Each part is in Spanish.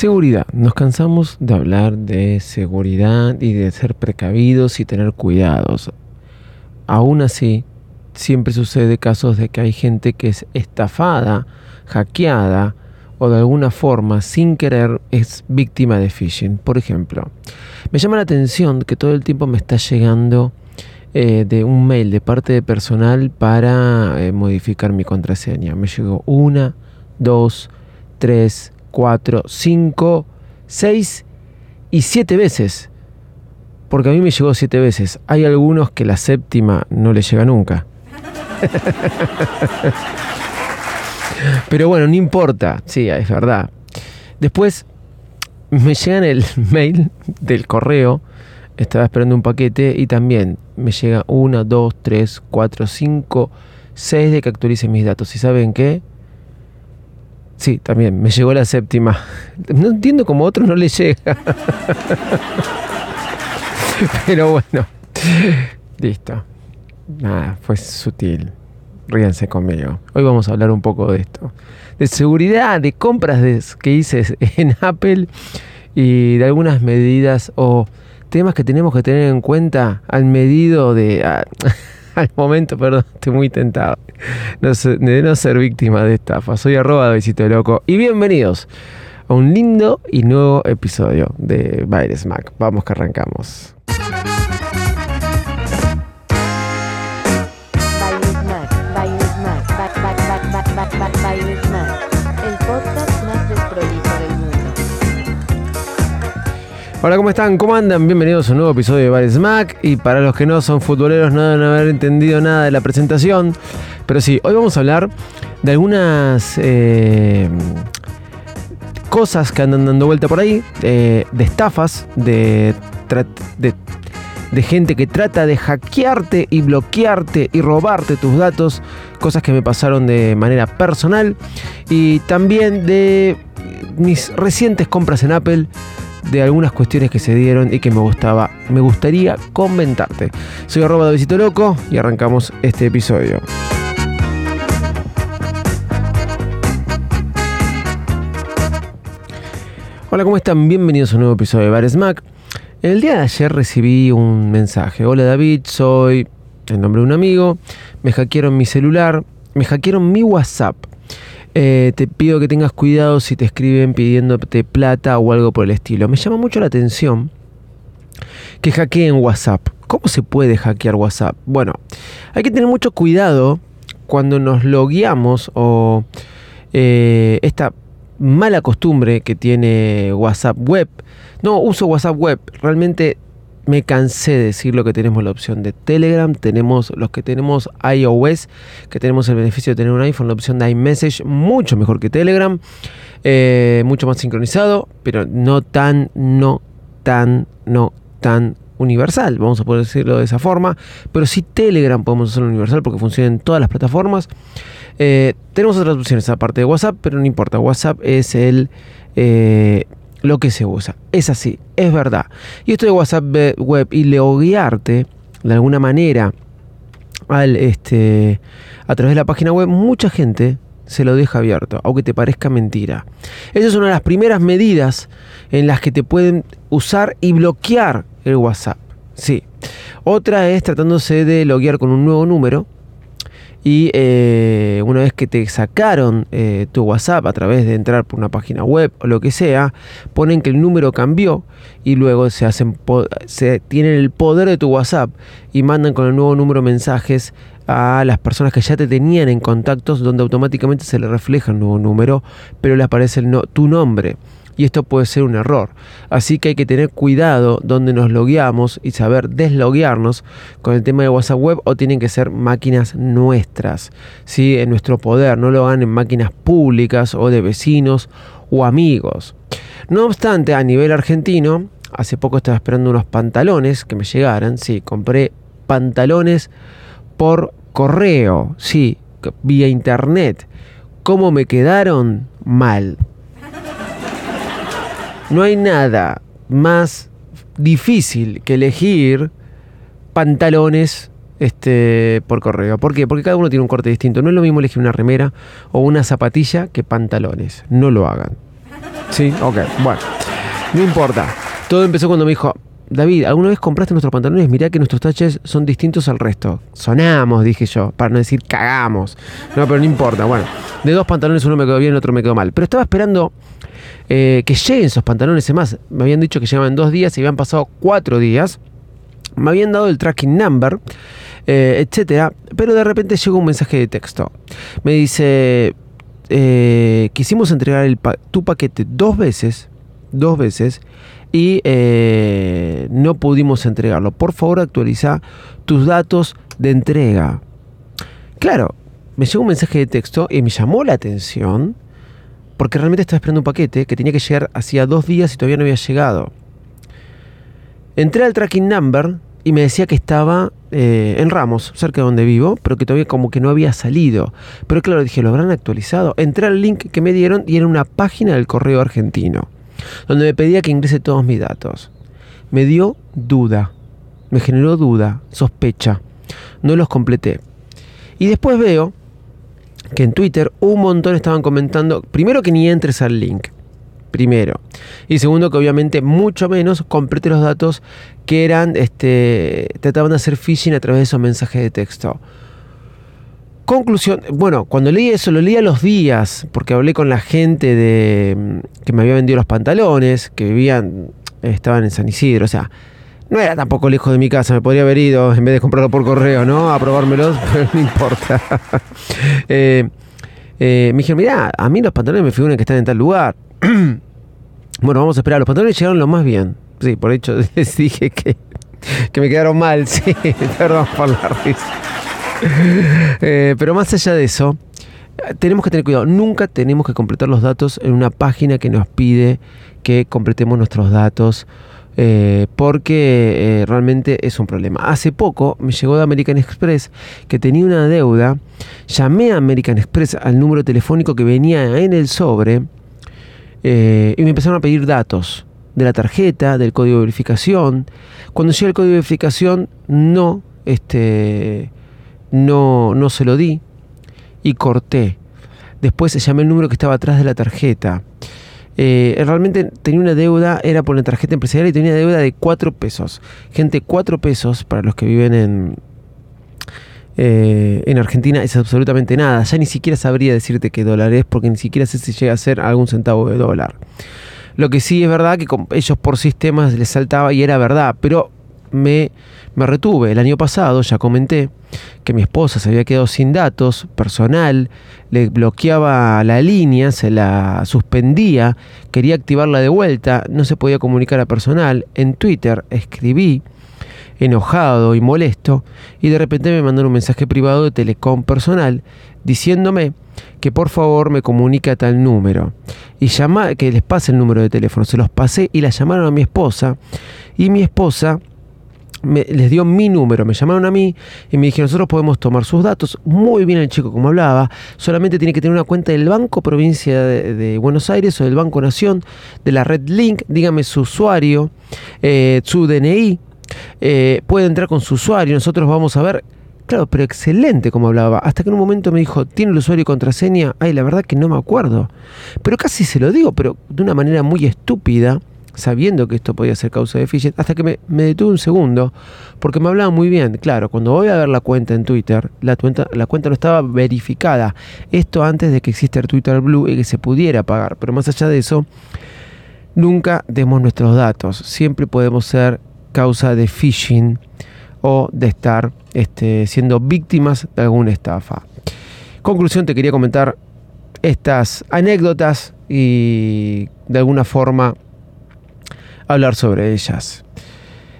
Seguridad. Nos cansamos de hablar de seguridad y de ser precavidos y tener cuidados. Aún así, siempre sucede casos de que hay gente que es estafada, hackeada o de alguna forma, sin querer, es víctima de phishing. Por ejemplo, me llama la atención que todo el tiempo me está llegando eh, de un mail de parte de personal para eh, modificar mi contraseña. Me llegó una, dos, tres, 4, 5, 6 y 7 veces. Porque a mí me llegó 7 veces. Hay algunos que la séptima no le llega nunca. Pero bueno, no importa. Sí, es verdad. Después me llegan el mail del correo. Estaba esperando un paquete y también me llega 1, 2, 3, 4, 5, 6 de que actualice mis datos. ¿Y saben qué? Sí, también, me llegó la séptima. No entiendo cómo a otros no le llega. Pero bueno, listo. Nada, fue sutil. Ríanse conmigo. Hoy vamos a hablar un poco de esto. De seguridad, de compras que hice en Apple y de algunas medidas o temas que tenemos que tener en cuenta al medido de... al momento, perdón, estoy muy tentado de no ser víctima de estafa. Soy arroba de loco y bienvenidos a un lindo y nuevo episodio de Baires Mac. Vamos que arrancamos. Hola, ¿cómo están? ¿Cómo andan? Bienvenidos a un nuevo episodio de Bar Smack. Y para los que no son futboleros, no deben haber entendido nada de la presentación. Pero sí, hoy vamos a hablar de algunas eh, cosas que andan dando vuelta por ahí, de estafas, de, de, de gente que trata de hackearte y bloquearte y robarte tus datos, cosas que me pasaron de manera personal y también de mis recientes compras en Apple de algunas cuestiones que se dieron y que me gustaba, me gustaría comentarte. Soy arroba de Visito Loco y arrancamos este episodio. Hola, ¿cómo están? Bienvenidos a un nuevo episodio de Bar Smack. El día de ayer recibí un mensaje. Hola David, soy el nombre de un amigo. Me hackearon mi celular, me hackearon mi WhatsApp. Eh, te pido que tengas cuidado si te escriben pidiéndote plata o algo por el estilo. Me llama mucho la atención que hackeen WhatsApp. ¿Cómo se puede hackear WhatsApp? Bueno, hay que tener mucho cuidado cuando nos logueamos o eh, esta mala costumbre que tiene WhatsApp Web. No uso WhatsApp Web, realmente me cansé de decir lo que tenemos la opción de Telegram, tenemos los que tenemos iOS, que tenemos el beneficio de tener un iPhone, la opción de iMessage, mucho mejor que Telegram, eh, mucho más sincronizado, pero no tan, no tan, no tan universal, vamos a poder decirlo de esa forma, pero sí Telegram podemos hacerlo universal porque funciona en todas las plataformas. Eh, tenemos otras opciones aparte de WhatsApp, pero no importa, WhatsApp es el... Eh, lo que se usa. Es así, es verdad. Y esto de WhatsApp web y loguearte de alguna manera al, este, a través de la página web, mucha gente se lo deja abierto, aunque te parezca mentira. Esa es una de las primeras medidas en las que te pueden usar y bloquear el WhatsApp. Sí. Otra es tratándose de loguear con un nuevo número y eh, una vez que te sacaron eh, tu WhatsApp a través de entrar por una página web o lo que sea, ponen que el número cambió y luego se hacen se tienen el poder de tu WhatsApp y mandan con el nuevo número mensajes a las personas que ya te tenían en contactos donde automáticamente se le refleja el nuevo número, pero le aparece el no, tu nombre y esto puede ser un error. Así que hay que tener cuidado donde nos logueamos y saber desloguearnos con el tema de WhatsApp Web o tienen que ser máquinas nuestras, ¿sí? en nuestro poder, no lo hagan en máquinas públicas o de vecinos o amigos. No obstante, a nivel argentino, hace poco estaba esperando unos pantalones que me llegaran, sí, compré pantalones por correo, sí, vía internet. ¿Cómo me quedaron? Mal. No hay nada más difícil que elegir pantalones este, por correo. ¿Por qué? Porque cada uno tiene un corte distinto. No es lo mismo elegir una remera o una zapatilla que pantalones. No lo hagan. Sí, ok, bueno. No importa. Todo empezó cuando me dijo, David, ¿alguna vez compraste nuestros pantalones? Mirá que nuestros taches son distintos al resto. Sonamos, dije yo, para no decir cagamos. No, pero no importa. Bueno, de dos pantalones uno me quedó bien, el otro me quedó mal. Pero estaba esperando eh, que lleguen esos pantalones. Es más, me habían dicho que llegaban dos días y habían pasado cuatro días. Me habían dado el tracking number, eh, etcétera. Pero de repente llegó un mensaje de texto. Me dice: eh, Quisimos entregar tu paquete dos veces. Dos veces y eh, no pudimos entregarlo. Por favor, actualiza tus datos de entrega. Claro, me llegó un mensaje de texto y me llamó la atención porque realmente estaba esperando un paquete que tenía que llegar hacía dos días y todavía no había llegado. Entré al tracking number y me decía que estaba eh, en Ramos, cerca de donde vivo, pero que todavía como que no había salido. Pero claro, dije, ¿lo habrán actualizado? Entré al link que me dieron y era una página del correo argentino, donde me pedía que ingrese todos mis datos. Me dio duda, me generó duda, sospecha. No los completé. Y después veo que en Twitter un montón estaban comentando, primero que ni entres al link, primero. Y segundo que obviamente mucho menos complete los datos que eran, este, trataban de hacer phishing a través de esos mensajes de texto. Conclusión, bueno, cuando leí eso, lo leí a los días, porque hablé con la gente de que me había vendido los pantalones, que vivían, estaban en San Isidro, o sea, no era tampoco lejos de mi casa, me podría haber ido en vez de comprarlo por correo, ¿no? A probármelos, pero no importa. Eh, eh, me dijeron, mirá, a mí los pantalones me figuran que están en tal lugar. bueno, vamos a esperar. Los pantalones llegaron lo más bien. Sí, por hecho les dije que, que me quedaron mal. Sí, perdón por la risa. Eh, pero más allá de eso, tenemos que tener cuidado. Nunca tenemos que completar los datos en una página que nos pide que completemos nuestros datos. Eh, porque eh, realmente es un problema. Hace poco me llegó de American Express que tenía una deuda. Llamé a American Express al número telefónico que venía en el sobre y me empezaron a pedir datos de la tarjeta, del código de verificación. Cuando llega el código de verificación, no, este, no, no se lo di y corté. Después llamé el número que estaba atrás de la tarjeta. Eh, realmente tenía una deuda, era por la tarjeta empresarial y tenía deuda de 4 pesos. Gente, 4 pesos para los que viven en, eh, en Argentina es absolutamente nada. Ya ni siquiera sabría decirte qué dólar es porque ni siquiera sé si llega a ser algún centavo de dólar. Lo que sí es verdad que ellos por sistemas les saltaba y era verdad, pero me, me retuve. El año pasado ya comenté que mi esposa se había quedado sin datos personal, le bloqueaba la línea, se la suspendía, quería activarla de vuelta, no se podía comunicar a personal. En Twitter escribí enojado y molesto y de repente me mandaron un mensaje privado de Telecom personal diciéndome que por favor me comunique a tal número y llama, que les pase el número de teléfono. Se los pasé y la llamaron a mi esposa y mi esposa me, les dio mi número, me llamaron a mí y me dijeron, nosotros podemos tomar sus datos. Muy bien el chico como hablaba, solamente tiene que tener una cuenta del Banco Provincia de, Buenos Aires o del Banco Nación, de la Red Link, dígame su usuario, eh, su DNI, eh, puede entrar con su usuario, nosotros vamos a ver Claro, pero excelente como hablaba. Hasta que en un momento me dijo, ¿tiene el usuario y contraseña? Ay, la verdad que no me acuerdo. Pero casi se lo digo, pero de una manera muy estúpida, sabiendo que esto podía ser causa de phishing, hasta que me, detuve un segundo, porque me hablaba muy bien. Claro, cuando voy a ver la cuenta en Twitter, la cuenta, la cuenta no estaba verificada. Esto antes de que existiera Twitter Blue y que se pudiera pagar. Pero más allá de eso, nunca demos nuestros datos. Siempre podemos ser causa de phishing o de estar este, siendo víctimas de alguna estafa. Conclusión, te quería comentar estas anécdotas y de alguna forma hablar sobre ellas.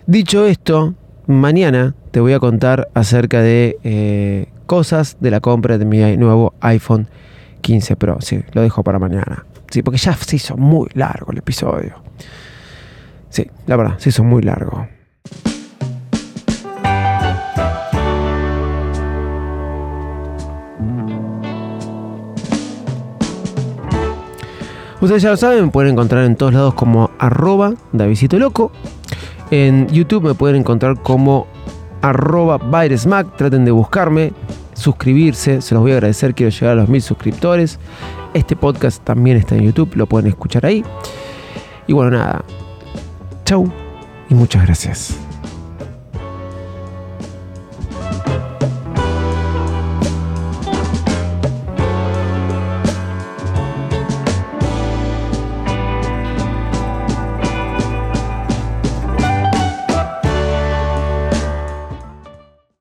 Dicho esto, mañana te voy a contar acerca de eh, cosas de la compra de mi nuevo iPhone 15 Pro. Sí, lo dejo para mañana. Sí, porque ya se hizo muy largo el episodio. Sí, la verdad, se hizo muy largo. Ustedes ya lo saben, me pueden encontrar en todos lados como arroba Davidito Loco. En YouTube me pueden encontrar como arroba Traten de buscarme. suscribirse, se los voy a agradecer, quiero llegar a los mil suscriptores. Este podcast también está en YouTube, lo pueden escuchar ahí. Y bueno, nada. Chau y muchas gracias.